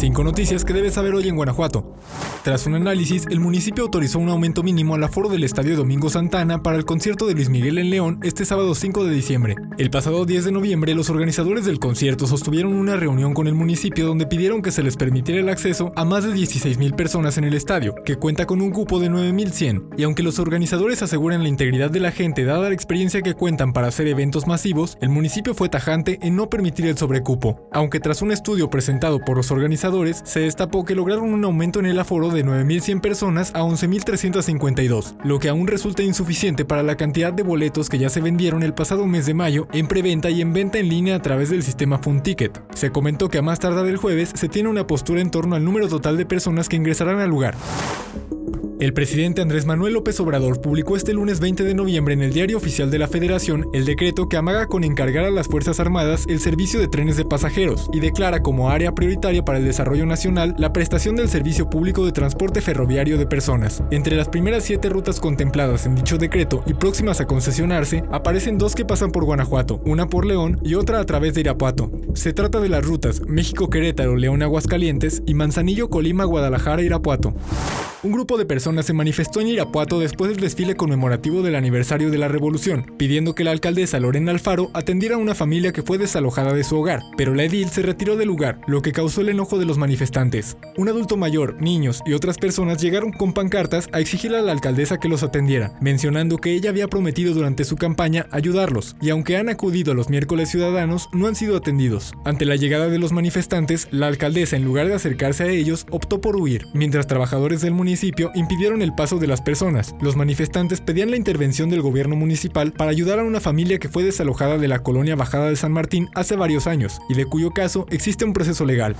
5 noticias que debes saber hoy en Guanajuato. Tras un análisis, el municipio autorizó un aumento mínimo al aforo del Estadio Domingo Santana para el concierto de Luis Miguel en León este sábado 5 de diciembre. El pasado 10 de noviembre, los organizadores del concierto sostuvieron una reunión con el municipio donde pidieron que se les permitiera el acceso a más de 16.000 personas en el estadio, que cuenta con un cupo de 9.100. Y aunque los organizadores aseguran la integridad de la gente dada la experiencia que cuentan para hacer eventos masivos, el municipio fue tajante en no permitir el sobrecupo. Aunque tras un estudio presentado por los organizadores, se destapó que lograron un aumento en el aforo de 9.100 personas a 11.352, lo que aún resulta insuficiente para la cantidad de boletos que ya se vendieron el pasado mes de mayo en preventa y en venta en línea a través del sistema FunTicket. Se comentó que a más tardar el jueves se tiene una postura en torno al número total de personas que ingresarán al lugar. El presidente Andrés Manuel López Obrador publicó este lunes 20 de noviembre en el Diario Oficial de la Federación el decreto que amaga con encargar a las Fuerzas Armadas el servicio de trenes de pasajeros y declara como área prioritaria para el desarrollo nacional la prestación del servicio público de transporte ferroviario de personas. Entre las primeras siete rutas contempladas en dicho decreto y próximas a concesionarse, aparecen dos que pasan por Guanajuato, una por León y otra a través de Irapuato. Se trata de las rutas México-Querétaro, León-Aguascalientes y Manzanillo-Colima-Guadalajara-Irapuato. Un grupo de personas se manifestó en Irapuato después del desfile conmemorativo del aniversario de la Revolución, pidiendo que la alcaldesa Lorena Alfaro atendiera a una familia que fue desalojada de su hogar, pero la edil se retiró del lugar, lo que causó el enojo de los manifestantes. Un adulto mayor, niños y otras personas llegaron con pancartas a exigirle a la alcaldesa que los atendiera, mencionando que ella había prometido durante su campaña ayudarlos, y aunque han acudido a los miércoles ciudadanos, no han sido atendidos. Ante la llegada de los manifestantes, la alcaldesa, en lugar de acercarse a ellos, optó por huir, mientras trabajadores del municipio municipio impidieron el paso de las personas. Los manifestantes pedían la intervención del gobierno municipal para ayudar a una familia que fue desalojada de la colonia Bajada de San Martín hace varios años y de cuyo caso existe un proceso legal.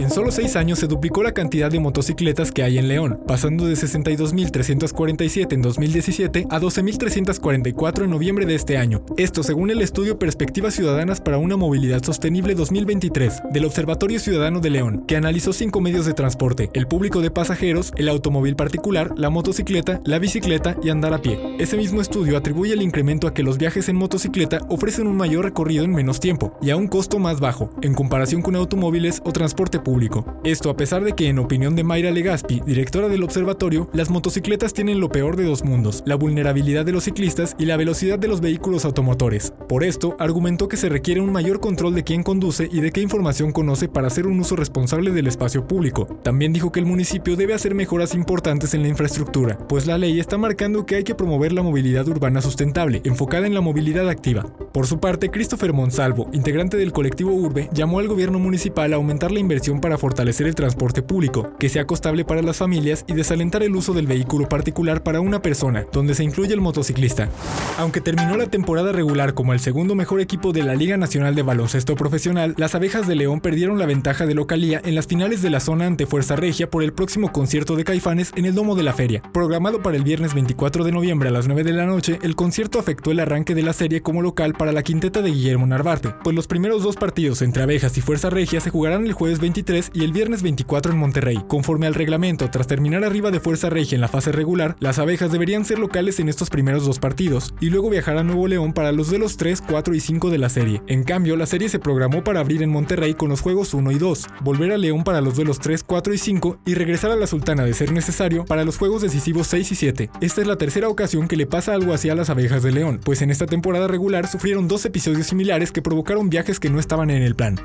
En solo seis años se duplicó la cantidad de motocicletas que hay en León, pasando de 62.347 en 2017 a 12.344 en noviembre de este año. Esto según el estudio Perspectivas Ciudadanas para una Movilidad Sostenible 2023 del Observatorio Ciudadano de León, que analizó cinco medios de transporte, el público de pasajeros, el automóvil particular, la motocicleta, la bicicleta y andar a pie. Ese mismo estudio atribuye el incremento a que los viajes en motocicleta ofrecen un mayor recorrido en menos tiempo y a un costo más bajo, en comparación con automóviles o transporte público. Esto a pesar de que, en opinión de Mayra Legaspi, directora del observatorio, las motocicletas tienen lo peor de dos mundos, la vulnerabilidad de los ciclistas y la velocidad de los vehículos automotores. Por esto, argumentó que se requiere un mayor control de quién conduce y de qué información conoce para hacer un uso responsable del espacio público. También dijo que el municipio debe hacer mejoras importantes en la infraestructura, pues la ley está marcando que hay que promover la movilidad urbana sustentable, enfocada en la movilidad activa. Por su parte, Christopher Monsalvo, integrante del colectivo Urbe, llamó al gobierno municipal a aumentar la inversión para fortalecer el transporte público, que sea costable para las familias y desalentar el uso del vehículo particular para una persona, donde se incluye el motociclista. Aunque terminó la temporada regular como el segundo mejor equipo de la Liga Nacional de Baloncesto Profesional, las abejas de León perdieron la ventaja de localía en las finales de la zona ante Fuerza Regia por el próximo concierto de Caifanes en el Domo de la Feria. Programado para el viernes 24 de noviembre a las 9 de la noche, el concierto afectó el arranque de la serie como local para la quinteta de Guillermo Narvarte, pues los primeros dos partidos entre Abejas y Fuerza Regia se jugarán el jueves 23 y el viernes 24 en Monterrey. Conforme al reglamento, tras terminar arriba de Fuerza Regia en la fase regular, las Abejas deberían ser locales en estos primeros dos partidos y luego viajar a Nuevo León para los de los 3, 4 y 5 de la serie. En cambio, la serie se programó para abrir en Monterrey con los juegos 1 y 2, volver a León para los duelos 3, 4 y 5 y regresar a la Sultana de ser necesario para los juegos decisivos 6 y 7. Esta es la tercera ocasión que le pasa algo así a las abejas de León, pues en esta temporada regular sufrieron dos episodios similares que provocaron viajes que no estaban en el plan.